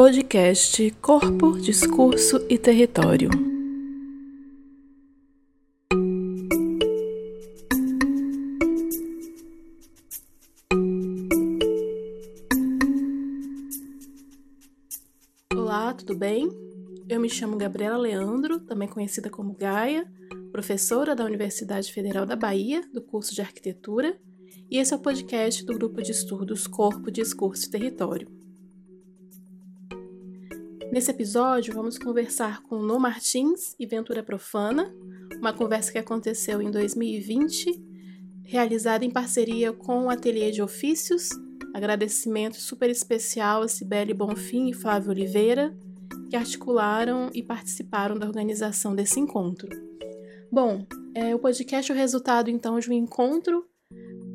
Podcast Corpo, Discurso e Território. Olá, tudo bem? Eu me chamo Gabriela Leandro, também conhecida como Gaia, professora da Universidade Federal da Bahia, do curso de Arquitetura, e esse é o podcast do grupo de estudos Corpo, Discurso e Território. Nesse episódio, vamos conversar com No Martins e Ventura Profana, uma conversa que aconteceu em 2020, realizada em parceria com o Ateliê de Ofícios. Agradecimento super especial a Cibele Bonfim e Flávio Oliveira, que articularam e participaram da organização desse encontro. Bom, é, o podcast é o resultado então de um encontro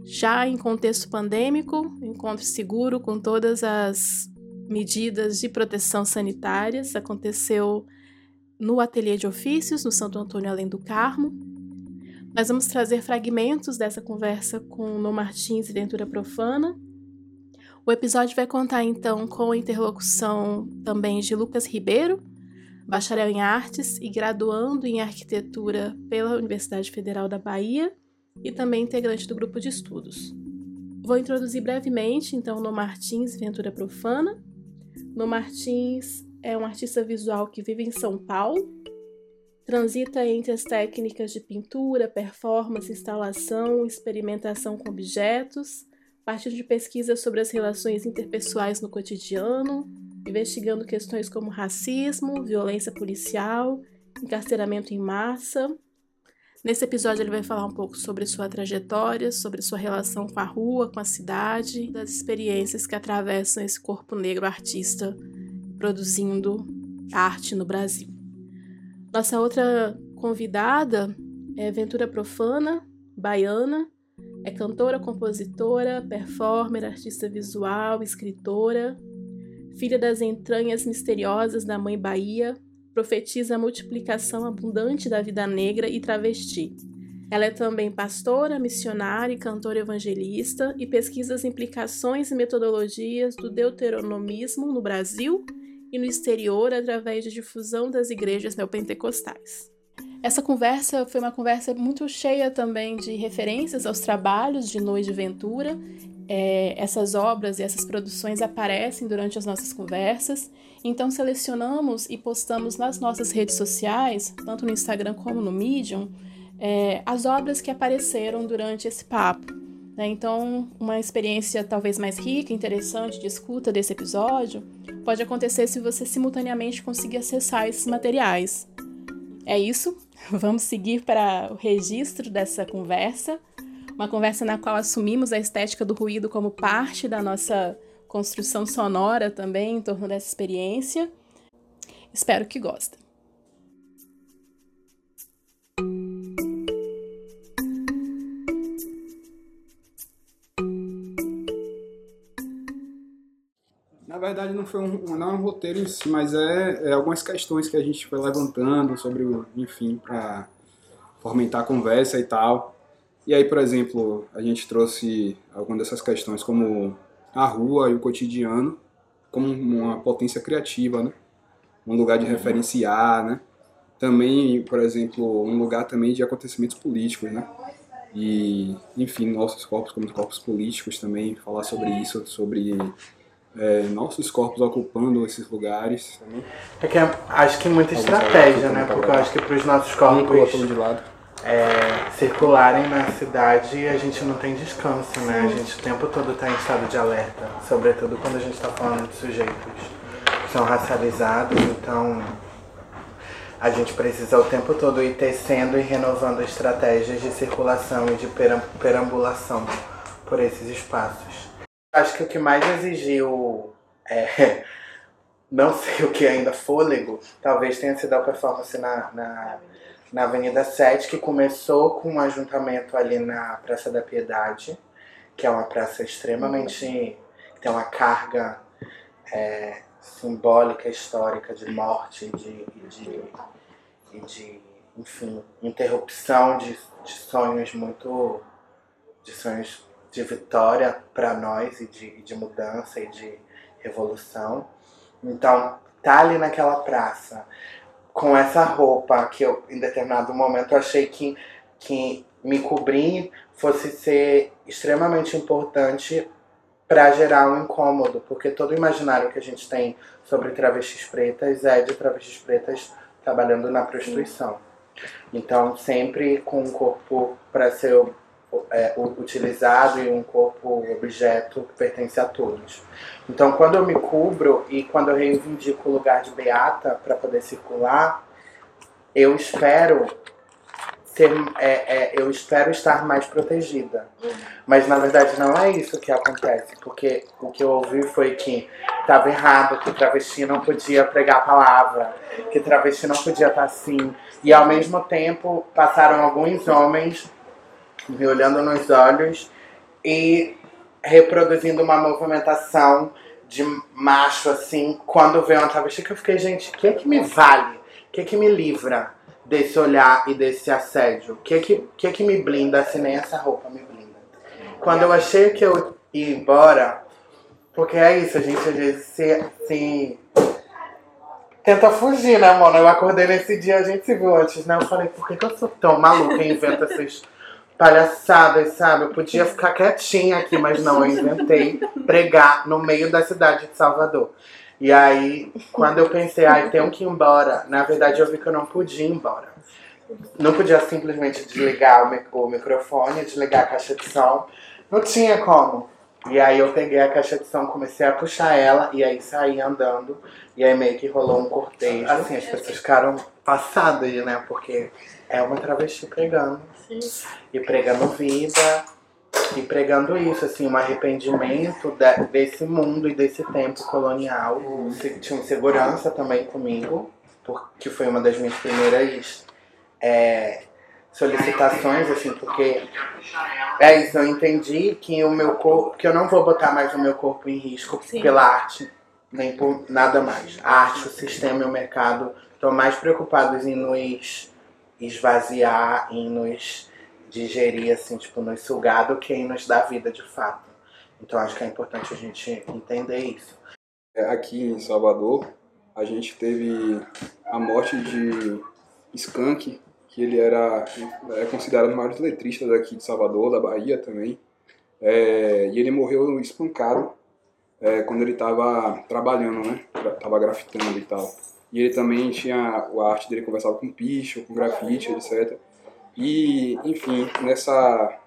já em contexto pandêmico, um encontro seguro com todas as medidas de proteção sanitárias. Aconteceu no Ateliê de Ofícios, no Santo Antônio Além do Carmo. Nós vamos trazer fragmentos dessa conversa com No Martins e Ventura Profana. O episódio vai contar então com a interlocução também de Lucas Ribeiro, bacharel em artes e graduando em arquitetura pela Universidade Federal da Bahia e também integrante do grupo de estudos. Vou introduzir brevemente então No Martins Ventura Profana, no Martins é um artista visual que vive em São Paulo, transita entre as técnicas de pintura, performance, instalação, experimentação com objetos, partindo de pesquisas sobre as relações interpessoais no cotidiano, investigando questões como racismo, violência policial, encarceramento em massa. Nesse episódio, ele vai falar um pouco sobre sua trajetória, sobre sua relação com a rua, com a cidade, das experiências que atravessam esse corpo negro artista produzindo arte no Brasil. Nossa outra convidada é Ventura Profana, baiana, é cantora, compositora, performer, artista visual, escritora, filha das entranhas misteriosas da mãe Bahia, profetiza a multiplicação abundante da vida negra e travesti. Ela é também pastora, missionária e cantora evangelista e pesquisa as implicações e metodologias do deuteronomismo no Brasil e no exterior através de difusão das igrejas neopentecostais. Essa conversa foi uma conversa muito cheia também de referências aos trabalhos de Noite de Ventura. É, essas obras e essas produções aparecem durante as nossas conversas então selecionamos e postamos nas nossas redes sociais, tanto no Instagram como no Medium, é, as obras que apareceram durante esse papo. Né? Então, uma experiência talvez mais rica, interessante de escuta desse episódio pode acontecer se você simultaneamente conseguir acessar esses materiais. É isso, vamos seguir para o registro dessa conversa, uma conversa na qual assumimos a estética do ruído como parte da nossa construção sonora também em torno dessa experiência. Espero que gostem. Na verdade, não foi um, não é um roteiro em si, mas é, é, algumas questões que a gente foi levantando sobre, enfim, para fomentar a conversa e tal. E aí, por exemplo, a gente trouxe algumas dessas questões como a rua e o cotidiano como uma potência criativa, né? Um lugar de referenciar, né? Também, por exemplo, um lugar também de acontecimentos políticos, né? E, enfim, nossos corpos como corpos políticos também, falar sobre isso, sobre é, nossos corpos ocupando esses lugares. É que é, acho que muita estratégia, né? Porque eu acho que para os nossos corpos... Um de lado é, circularem na cidade a gente não tem descanso, né? A gente o tempo todo está em estado de alerta, sobretudo quando a gente está falando de sujeitos que são racializados, então a gente precisa o tempo todo ir tecendo e renovando estratégias de circulação e de perambulação por esses espaços. Acho que o que mais exigiu, é, não sei o que ainda, fôlego, talvez tenha sido a performance na, na na Avenida 7, que começou com um ajuntamento ali na Praça da Piedade, que é uma praça extremamente. que tem uma carga é, simbólica, histórica de morte de, de, de, enfim, interrupção de, de sonhos muito. de sonhos de vitória para nós e de, de mudança e de revolução. Então, tá ali naquela praça, com essa roupa que eu, em determinado momento, achei que, que me cobrir fosse ser extremamente importante para gerar um incômodo, porque todo o imaginário que a gente tem sobre travestis pretas é de travestis pretas trabalhando na prostituição. Então, sempre com um corpo para ser é, utilizado e um corpo objeto que pertence a todos. Então, quando eu me cubro e quando eu reivindico o lugar de beata para poder circular, eu espero ter, é, é, eu espero estar mais protegida. Mas na verdade não é isso que acontece, porque o que eu ouvi foi que estava errado, que travesti não podia pregar a palavra, que travesti não podia estar assim. E ao mesmo tempo passaram alguns homens me olhando nos olhos e reproduzindo uma movimentação de macho assim, quando vê uma travesti que eu fiquei, gente, o que é que me vale? O que é que me livra? desse olhar e desse assédio? O que que, que que me blinda se nem essa roupa me blinda? Quando eu achei que eu ia embora, porque é isso, a gente às vezes se, se tenta fugir, né, mano? Eu acordei nesse dia, a gente se viu antes, né? Eu falei, por que, que eu sou tão maluca e invento essas palhaçadas, sabe? Eu podia ficar quietinha aqui, mas não, eu inventei pregar no meio da cidade de Salvador. E aí, quando eu pensei, ai, tenho que ir embora, na verdade eu vi que eu não podia ir embora. Não podia simplesmente desligar o, microfone, desligar a caixa de som. Não tinha como. E aí eu peguei a caixa de som, comecei a puxar ela e aí saí andando. E aí meio que rolou um cortejo. Assim, as pessoas ficaram passadas, né? Porque é uma travesti pregando. Sim. E pregando vida e pregando isso, assim, um arrependimento de, desse mundo e desse tempo colonial. Tinha um segurança também comigo, porque foi uma das minhas primeiras é, solicitações, assim, porque é isso, eu entendi que o meu corpo, que eu não vou botar mais o meu corpo em risco Sim. pela arte, nem por nada mais. A arte, o sistema e o mercado estão mais preocupados em nos esvaziar, em nos digerir, assim, tipo, nos sugar do que nos dá vida de fato. Então acho que é importante a gente entender isso. É, aqui em Salvador, a gente teve a morte de Skank, que ele era é considerado um dos maiores letristas aqui de Salvador, da Bahia também. É, e ele morreu espancado é, quando ele estava trabalhando, né? Tava grafitando e tal. E ele também tinha a arte dele conversava com picho, com grafite, etc. E, enfim, nessa,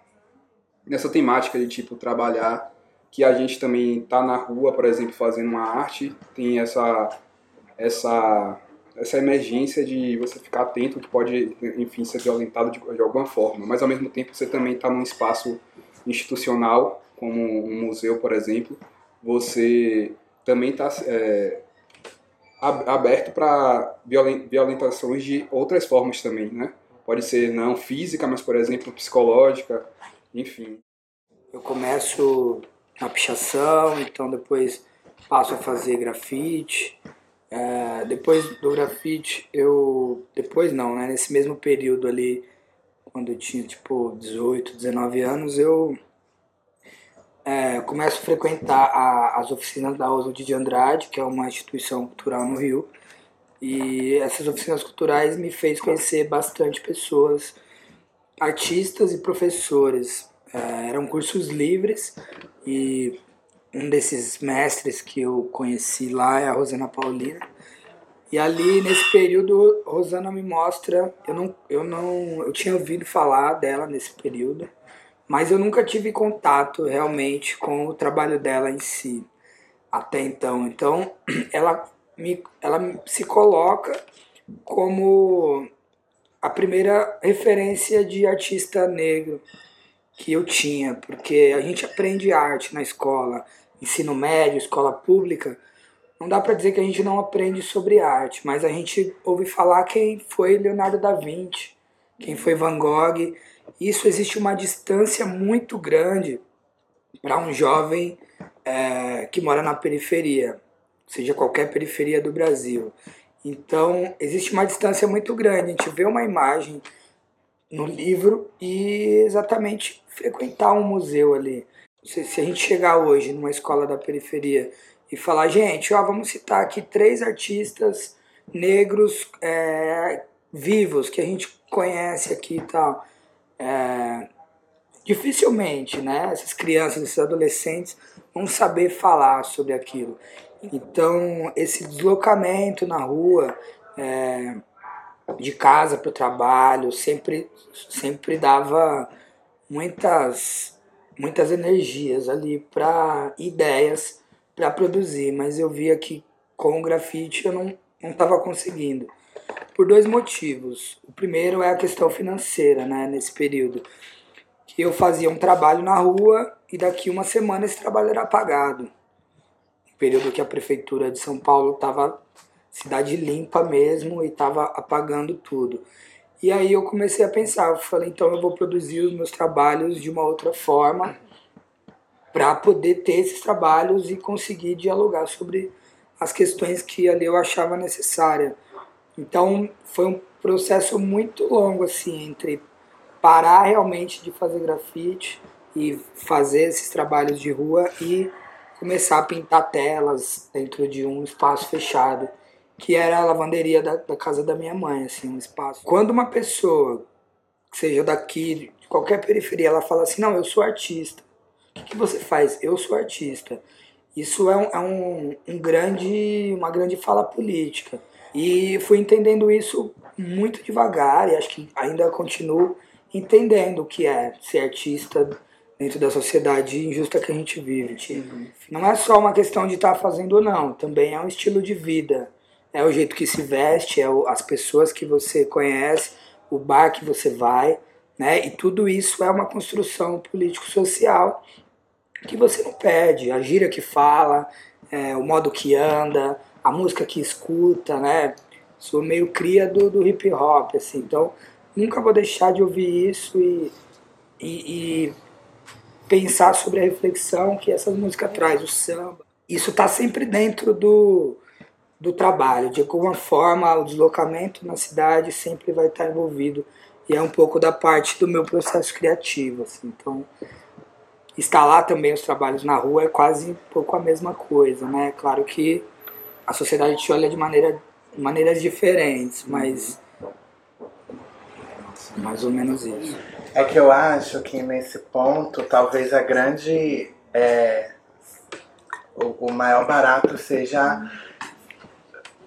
nessa temática de tipo trabalhar, que a gente também tá na rua, por exemplo, fazendo uma arte, tem essa essa essa emergência de você ficar atento que pode, enfim, ser violentado de, de alguma forma, mas ao mesmo tempo você também está num espaço institucional, como um museu, por exemplo, você também está é, aberto para violentações de outras formas também, né? Pode ser não física, mas, por exemplo, psicológica, enfim. Eu começo na pichação, então depois passo a fazer grafite. É, depois do grafite, eu. Depois não, né? Nesse mesmo período ali, quando eu tinha tipo 18, 19 anos, eu é, começo a frequentar a, as oficinas da Oswald de Andrade, que é uma instituição cultural no Rio. E essas oficinas culturais me fez conhecer bastante pessoas, artistas e professores. É, eram cursos livres e um desses mestres que eu conheci lá é a Rosana Paulina. E ali nesse período, Rosana me mostra, eu não, eu não, eu tinha ouvido falar dela nesse período, mas eu nunca tive contato realmente com o trabalho dela em si até então. Então, ela me, ela se coloca como a primeira referência de artista negro que eu tinha, porque a gente aprende arte na escola, ensino médio, escola pública. Não dá para dizer que a gente não aprende sobre arte, mas a gente ouve falar quem foi Leonardo da Vinci, quem foi Van Gogh. Isso existe uma distância muito grande para um jovem é, que mora na periferia seja qualquer periferia do Brasil. Então, existe uma distância muito grande. A gente vê uma imagem no livro e exatamente frequentar um museu ali. Se, se a gente chegar hoje numa escola da periferia e falar, gente, ó, vamos citar aqui três artistas negros é, vivos que a gente conhece aqui e tal. É, dificilmente, né, essas crianças, esses adolescentes vão saber falar sobre aquilo. Então, esse deslocamento na rua, é, de casa para o trabalho, sempre, sempre dava muitas, muitas energias ali para ideias para produzir, mas eu via que com o grafite eu não estava conseguindo. Por dois motivos. O primeiro é a questão financeira, né, nesse período. Que eu fazia um trabalho na rua e daqui uma semana esse trabalho era apagado. período que a prefeitura de São Paulo estava cidade limpa mesmo e estava apagando tudo. E aí eu comecei a pensar, eu falei, então eu vou produzir os meus trabalhos de uma outra forma para poder ter esses trabalhos e conseguir dialogar sobre as questões que ali eu achava necessária. Então foi um processo muito longo assim entre parar realmente de fazer grafite e fazer esses trabalhos de rua e começar a pintar telas dentro de um espaço fechado que era a lavanderia da, da casa da minha mãe, assim, um espaço. Quando uma pessoa, seja daqui, de qualquer periferia, ela fala assim, não, eu sou artista. O que, que você faz? Eu sou artista. Isso é, um, é um, um grande, uma grande fala política. E fui entendendo isso muito devagar e acho que ainda continuo entendendo o que é ser artista dentro da sociedade injusta que a gente vive. Uhum. Não é só uma questão de estar tá fazendo ou não, também é um estilo de vida é o jeito que se veste, é o, as pessoas que você conhece, o bar que você vai, né? E tudo isso é uma construção político-social que você não perde. A gíria que fala, é, o modo que anda, a música que escuta, né? Sou meio cria do, do hip hop, assim. Então, nunca vou deixar de ouvir isso e, e, e pensar sobre a reflexão que essa música traz, o samba. Isso está sempre dentro do, do trabalho. De alguma forma, o deslocamento na cidade sempre vai estar envolvido e é um pouco da parte do meu processo criativo. Assim. Então, instalar também os trabalhos na rua é quase um pouco a mesma coisa, né? Claro que a sociedade te olha de maneira, maneiras diferentes, mas mais ou menos isso. É que eu acho que nesse ponto, talvez a grande. É, o, o maior barato seja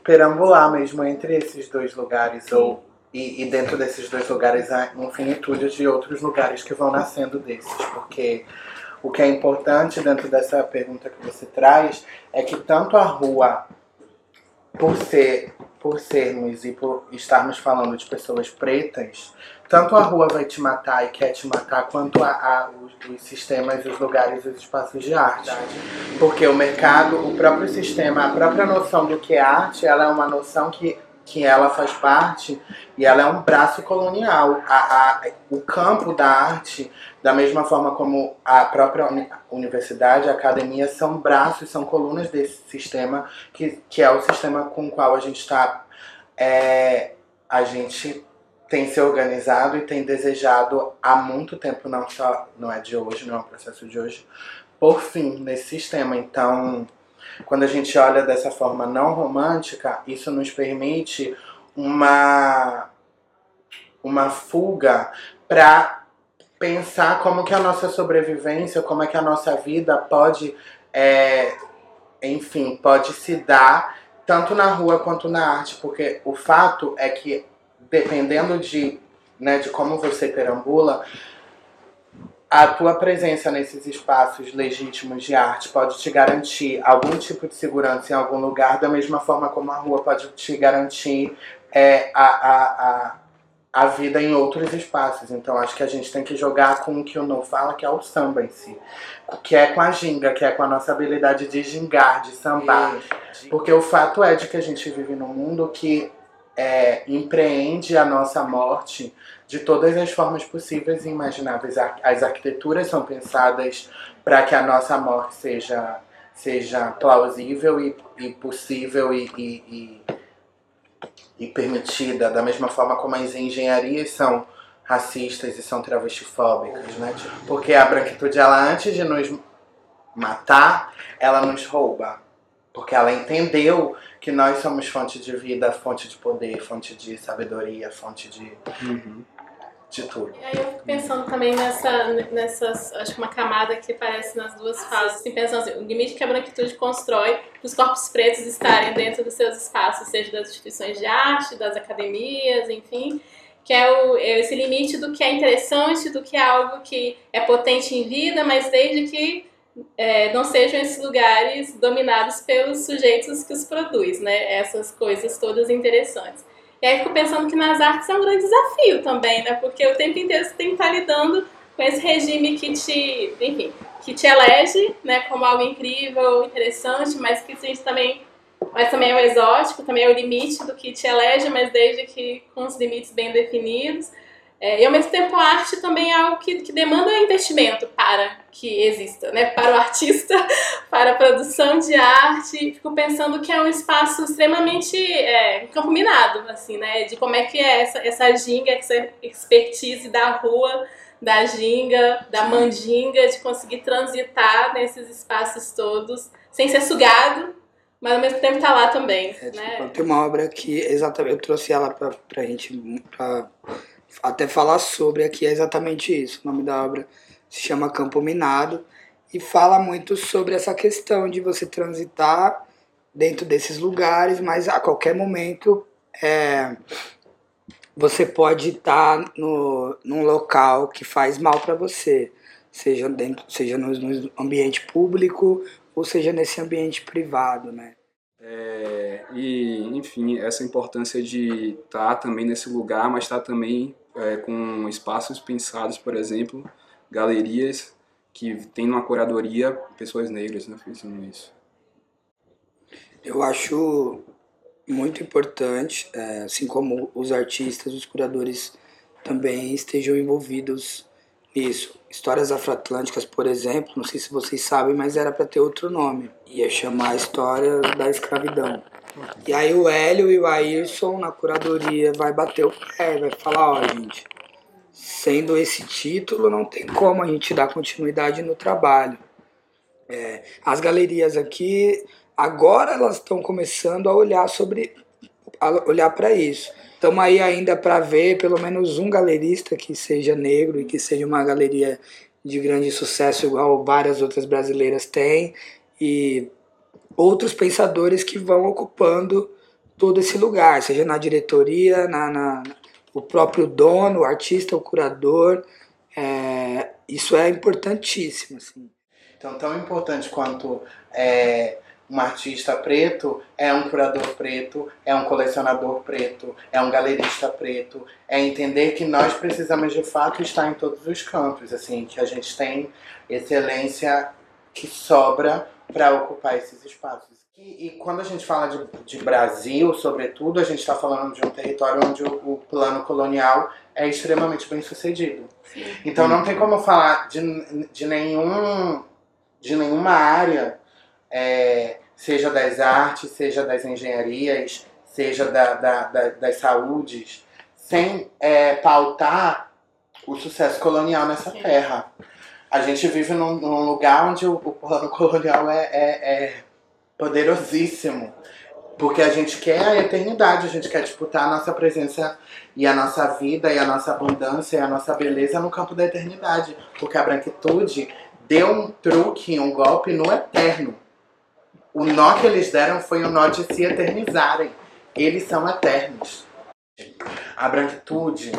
perambular mesmo entre esses dois lugares ou e, e, dentro desses dois lugares há infinitude de outros lugares que vão nascendo desses, porque o que é importante dentro dessa pergunta que você traz é que tanto a rua, por ser por sermos e por estarmos falando de pessoas pretas, tanto a rua vai te matar e quer te matar, quanto a, a os, os, sistemas, os lugares, os espaços de arte. Porque o mercado, o próprio sistema, a própria noção do que é arte, ela é uma noção que que ela faz parte e ela é um braço colonial. A, a, o campo da arte, da mesma forma como a própria universidade, a academia, são braços, são colunas desse sistema, que, que é o sistema com o qual a gente está. É, a gente tem se organizado e tem desejado há muito tempo, não só não é de hoje, não é um processo de hoje, por fim nesse sistema. Então quando a gente olha dessa forma não romântica, isso nos permite uma, uma fuga para pensar como que a nossa sobrevivência, como é que a nossa vida pode, é, enfim, pode se dar tanto na rua quanto na arte, porque o fato é que dependendo de, né, de como você perambula, a tua presença nesses espaços legítimos de arte pode te garantir algum tipo de segurança em algum lugar, da mesma forma como a rua pode te garantir é, a, a, a, a vida em outros espaços. Então acho que a gente tem que jogar com o que o No fala, que é o samba em si. Que é com a ginga, que é com a nossa habilidade de gingar, de sambar. Porque o fato é de que a gente vive num mundo que é, empreende a nossa morte de todas as formas possíveis e imagináveis. As arquiteturas são pensadas para que a nossa morte seja, seja plausível e, e possível e, e, e, permitida, da mesma forma como as engenharias são racistas e são travestifóbicas, né? Porque a branquitude, ela antes de nos matar, ela nos rouba. Porque ela entendeu que nós somos fonte de vida, fonte de poder, fonte de sabedoria, fonte de, Uhum. De tudo. E aí eu fico pensando também nessa, nessas, acho que uma camada que aparece nas duas fases, assim, pensando assim, o limite que a branquitude constrói para os corpos pretos estarem dentro dos seus espaços, seja das instituições de arte, das academias, enfim, que é, o, é esse limite do que é interessante, do que é algo que é potente em vida, mas desde que é, não sejam esses lugares dominados pelos sujeitos que os produz, né? Essas coisas todas interessantes. E aí fico pensando que nas artes é um grande desafio também, né? Porque o tempo inteiro você tem que estar lidando com esse regime que te, enfim, que te elege, né, como algo incrível, interessante, mas que a gente também, mas também é o exótico, também é o limite do que te elege, mas desde que com os limites bem definidos. É, e ao mesmo tempo a arte também é algo que, que demanda investimento para que exista, né? Para o artista, para a produção de arte. Fico pensando que é um espaço extremamente é, campo minado, assim, né? De como é que é essa, essa ginga, essa expertise da rua, da ginga, da mandinga, de conseguir transitar nesses espaços todos, sem ser sugado, mas ao mesmo tempo tá lá também, É, né? tipo, tem uma obra que exatamente eu trouxe ela pra, pra gente pra até falar sobre aqui é exatamente isso. O nome da obra se chama Campo Minado e fala muito sobre essa questão de você transitar dentro desses lugares, mas a qualquer momento é, você pode estar no, num local que faz mal para você, seja dentro, seja no, no ambiente público ou seja nesse ambiente privado, né? É, e, enfim, essa importância de estar também nesse lugar, mas estar também é, com espaços pensados, por exemplo, galerias que tem uma curadoria pessoas negras né, fazendo isso. Eu acho muito importante, é, assim como os artistas, os curadores também estejam envolvidos nisso. Histórias Afroatlânticas, por exemplo, não sei se vocês sabem, mas era para ter outro nome. Ia chamar História da Escravidão. E aí o Hélio e o Ayrson, na curadoria, vai bater o pé, vai falar, ó, gente, sendo esse título, não tem como a gente dar continuidade no trabalho. É, as galerias aqui, agora elas estão começando a olhar sobre olhar para isso. Estamos aí ainda para ver pelo menos um galerista que seja negro e que seja uma galeria de grande sucesso, igual várias outras brasileiras têm, e outros pensadores que vão ocupando todo esse lugar, seja na diretoria, na, na o próprio dono, o artista, o curador. É, isso é importantíssimo. Assim. Então, tão importante quanto é, um artista preto é um curador preto, é um colecionador preto, é um galerista preto, é entender que nós precisamos de fato estar em todos os campos, assim, que a gente tem excelência que sobra para ocupar esses espaços. E, e, quando a gente fala de, de Brasil, sobretudo, a gente está falando de um território onde o, o, plano colonial é extremamente bem sucedido. Então não tem como falar de, de, nenhum, de nenhuma área, é, seja das artes, seja das engenharias, seja da, da, da, das saúdes, sem é, pautar o sucesso colonial nessa terra. A gente vive num, num lugar onde o, o plano colonial é, é, é poderosíssimo. Porque a gente quer a eternidade, a gente quer disputar a nossa presença e a nossa vida e a nossa abundância e a nossa beleza no campo da eternidade. Porque a branquitude deu um truque, um golpe no eterno. O nó que eles deram foi o nó de se eternizarem. Eles são eternos. A branquitude,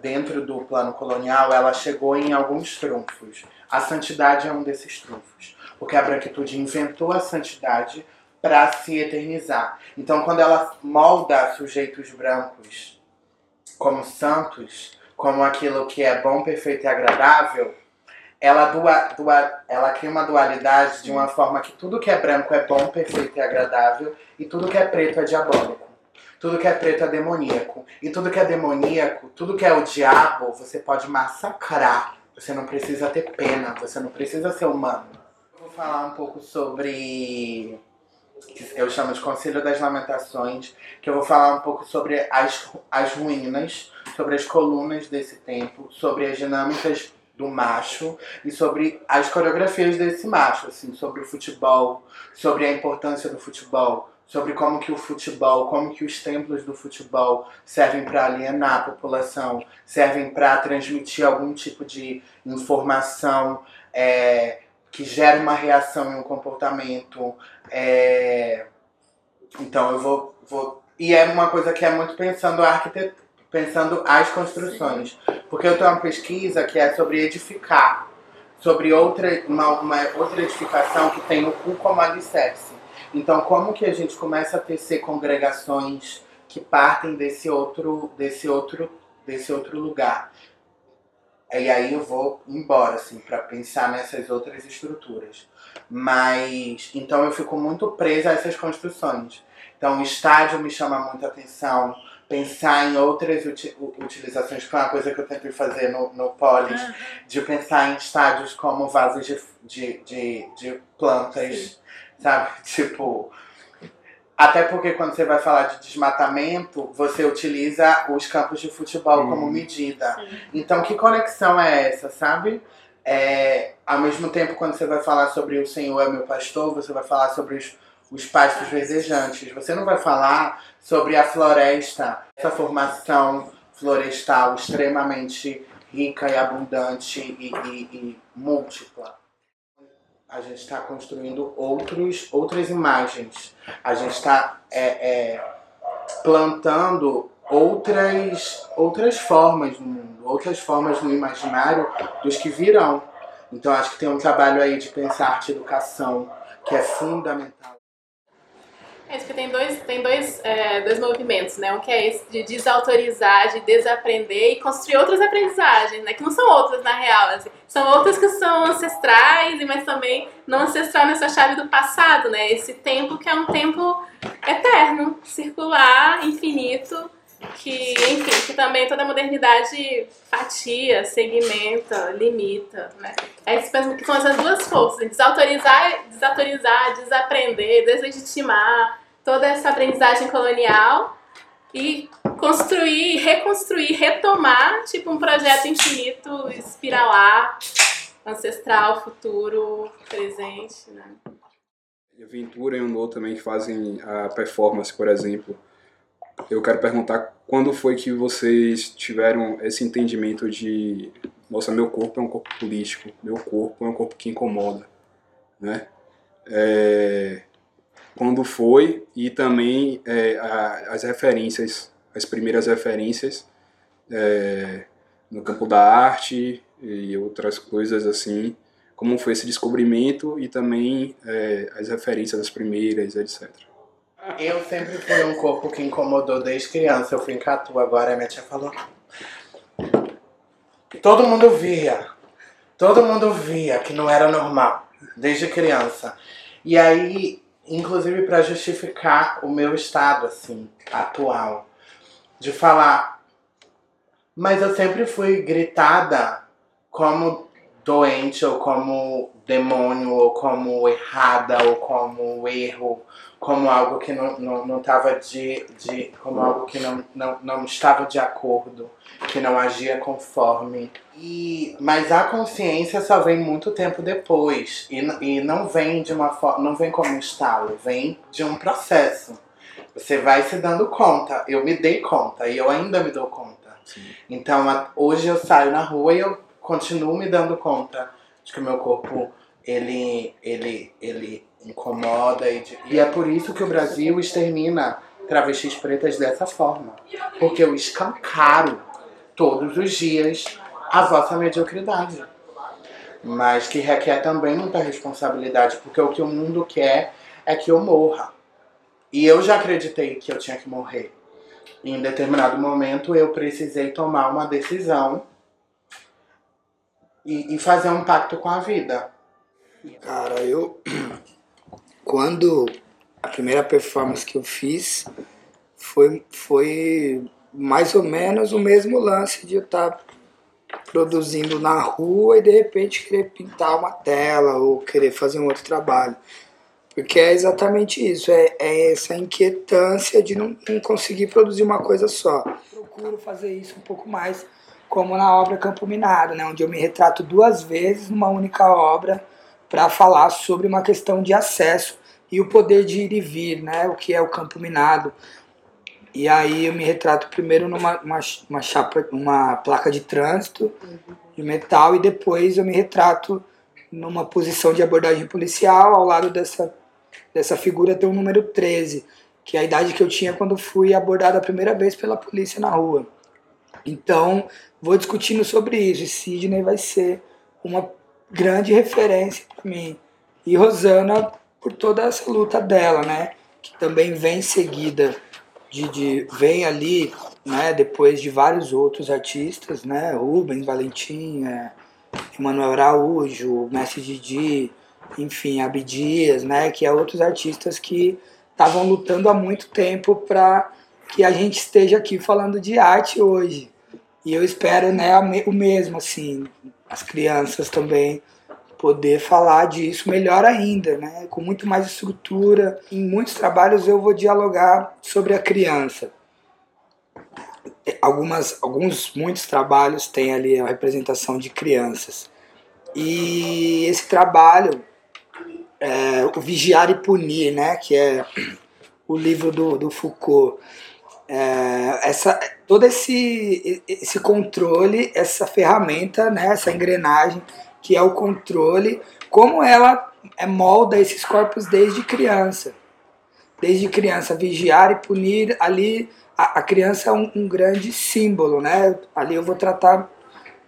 dentro do plano colonial, ela chegou em alguns trunfos. A santidade é um desses trunfos. Porque a branquitude inventou a santidade para se eternizar. Então, quando ela molda sujeitos brancos como santos, como aquilo que é bom, perfeito e agradável, ela, dua, dua, ela cria uma dualidade de uma forma que tudo que é branco é bom, perfeito e agradável, e tudo que é preto é diabólico. Tudo que é preto é demoníaco. E tudo que é demoníaco, tudo que é o diabo, você pode massacrar. Você não precisa ter pena, você não precisa ser humano. Eu vou falar um pouco sobre eu chamo de Conselho das Lamentações, que eu vou falar um pouco sobre as, as ruínas, sobre as colunas desse tempo, sobre as dinâmicas do macho e sobre as coreografias desse macho, assim, sobre o futebol, sobre a importância do futebol, sobre como que o futebol, como que os templos do futebol servem para alienar a população, servem para transmitir algum tipo de informação é, que gera uma reação e um comportamento. É, então eu vou, vou. E é uma coisa que é muito pensando a arquitetura, pensando as construções. Porque eu tenho uma pesquisa que é sobre edificar, sobre outra, uma, uma outra edificação que tem o cu como alicerce. Então, como que a gente começa a tecer congregações que partem desse outro, desse outro, desse outro lugar? E aí eu vou embora, assim, para pensar nessas outras estruturas. Mas, então eu fico muito presa a essas construções. Então, o estádio me chama muita atenção. Pensar em outras uti utilizações, que é uma coisa que eu tentei fazer no, no Polis, uhum. de pensar em estádios como vasos de, de, de, de plantas, Sim. sabe? Tipo, até porque quando você vai falar de desmatamento, você utiliza os campos de futebol hum. como medida. Sim. Então, que conexão é essa, sabe? É, ao mesmo tempo, quando você vai falar sobre o Senhor é meu pastor, você vai falar sobre os os pastos verdejantes. Você não vai falar sobre a floresta, essa formação florestal extremamente rica e abundante e, e, e múltipla. A gente está construindo outros, outras imagens. A gente está é, é, plantando outras, outras formas no mundo, outras formas no imaginário dos que virão. Então acho que tem um trabalho aí de pensar arte educação que é fundamental. É, acho que tem dois, tem dois, é, dois movimentos, né? Um que é esse de desautorizar, de desaprender e construir outras aprendizagens, né? Que não são outras, na real. Assim. São outras que são ancestrais, mas também não ancestral nessa chave do passado, né? Esse tempo que é um tempo eterno, circular, infinito, que, enfim, que também toda a modernidade fatia, segmenta, limita, né? É isso que são essas duas forças, desautorizar, desautorizar, desaprender, deslegitimar toda essa aprendizagem colonial e construir, reconstruir, retomar, tipo um projeto infinito, espiralar, ancestral, futuro, presente, né? E a Ventura e o No também fazem a performance, por exemplo, eu quero perguntar quando foi que vocês tiveram esse entendimento de nossa, meu corpo é um corpo político, meu corpo é um corpo que incomoda, né? É, quando foi e também é, a, as referências, as primeiras referências é, no campo da arte e outras coisas assim, como foi esse descobrimento e também é, as referências das primeiras, etc. Eu sempre fui um corpo que incomodou desde criança. Eu fui em Catu, agora a minha tia falou. Todo mundo via. Todo mundo via que não era normal, desde criança. E aí, inclusive para justificar o meu estado, assim, atual, de falar. Mas eu sempre fui gritada como doente, ou como demônio, ou como errada, ou como erro como algo que não, não, não tava de, de. como algo que não, não, não estava de acordo, que não agia conforme. E, mas a consciência só vem muito tempo depois. E, e não vem de uma forma. não vem como um estalo, vem de um processo. Você vai se dando conta. Eu me dei conta e eu ainda me dou conta. Sim. Então hoje eu saio na rua e eu continuo me dando conta de que o meu corpo ele, ele, ele incomoda. E, de... e é por isso que o Brasil extermina travestis pretas dessa forma. Porque eu escancaro todos os dias a vossa mediocridade. Mas que requer também muita responsabilidade, porque o que o mundo quer é que eu morra. E eu já acreditei que eu tinha que morrer. Em determinado momento eu precisei tomar uma decisão e, e fazer um pacto com a vida. Cara, eu quando a primeira performance que eu fiz foi, foi mais ou menos o mesmo lance de eu estar tá produzindo na rua e de repente querer pintar uma tela ou querer fazer um outro trabalho. Porque é exatamente isso, é, é essa inquietância de não, não conseguir produzir uma coisa só. Procuro fazer isso um pouco mais como na obra Campo Minado, né, onde eu me retrato duas vezes numa única obra para falar sobre uma questão de acesso e o poder de ir e vir, né, o que é o Campo Minado. E aí eu me retrato primeiro numa uma, uma chapa, uma placa de trânsito de metal e depois eu me retrato numa posição de abordagem policial ao lado dessa dessa figura tem o número 13, que é a idade que eu tinha quando fui abordado a primeira vez pela polícia na rua. Então, vou discutindo sobre isso. E Sidney vai ser uma grande referência para mim. E Rosana, por toda essa luta dela, né? Que também vem seguida de, de vem ali, né? Depois de vários outros artistas, né? Rubens, Valentim, é, Emanuel Araújo, Mestre Didi, enfim, Abdias, né? Que é outros artistas que estavam lutando há muito tempo para que a gente esteja aqui falando de arte hoje. E eu espero, né, o mesmo, assim, as crianças também poder falar disso melhor ainda, né, com muito mais estrutura. Em muitos trabalhos eu vou dialogar sobre a criança. Algumas, alguns, muitos trabalhos têm ali a representação de crianças. E esse trabalho, é, o Vigiar e Punir, né, que é o livro do, do Foucault, é, essa, todo esse, esse controle, essa ferramenta, né, essa engrenagem que é o controle, como ela é, molda esses corpos desde criança. Desde criança, vigiar e punir, ali a, a criança é um, um, grande símbolo, né? Ali eu vou tratar,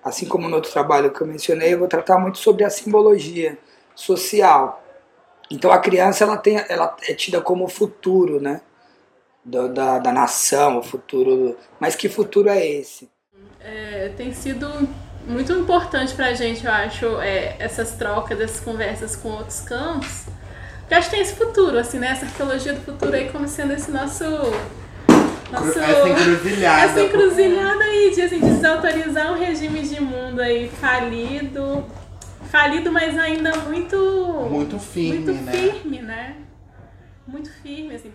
assim como no outro trabalho que eu mencionei, eu vou tratar muito sobre a simbologia social. Então a criança ela tem, ela é tida como futuro, né? Do, da, da nação, o futuro. Mas que futuro é esse? É, tem sido muito importante pra gente, eu acho, é, essas trocas, essas conversas com outros campos. Porque acho que tem esse futuro, assim, né? Essa arqueologia do futuro aí como sendo esse nosso. nosso essa encruzilhada. Essa encruzilhada aí de assim, desautorizar um regime de mundo aí falido. Falido, mas ainda muito. Muito firme, muito né? firme, né? Muito firme, assim